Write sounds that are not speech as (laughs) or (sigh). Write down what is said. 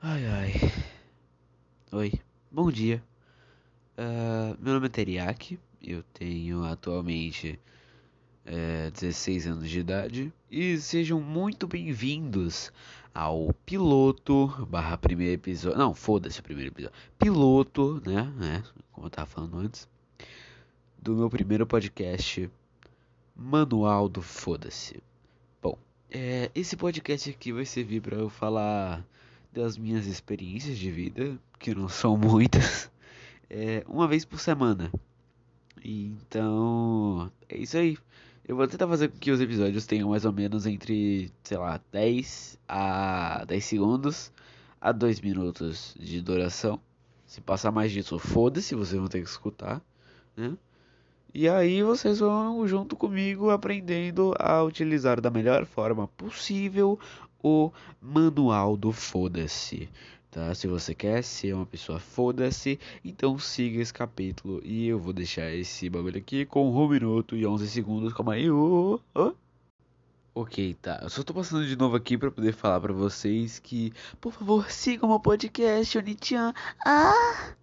Ai ai. Oi, bom dia. Uh, meu nome é Teriaki, eu tenho atualmente é, 16 anos de idade e sejam muito bem-vindos ao piloto barra primeiro episódio. Não, foda-se o primeiro episódio. Piloto, né? né como eu tava falando antes. Do meu primeiro podcast, Manual do Foda-se. Bom, é, esse podcast aqui vai servir para eu falar das minhas experiências de vida, que não são muitas, (laughs) é, uma vez por semana. Então, é isso aí. Eu vou tentar fazer com que os episódios tenham mais ou menos entre, sei lá, 10 a 10 segundos a 2 minutos de duração. Se passar mais disso, foda-se, vocês vão ter que escutar, né? E aí vocês vão junto comigo aprendendo a utilizar da melhor forma possível o manual do foda-se. Tá? Se você quer ser uma pessoa foda-se, então siga esse capítulo e eu vou deixar esse bagulho aqui com 1 minuto e 11 segundos. Calma aí. Oh, oh. Ok, tá. Eu só tô passando de novo aqui para poder falar para vocês que, por favor, sigam o podcast, Onichan. Ah!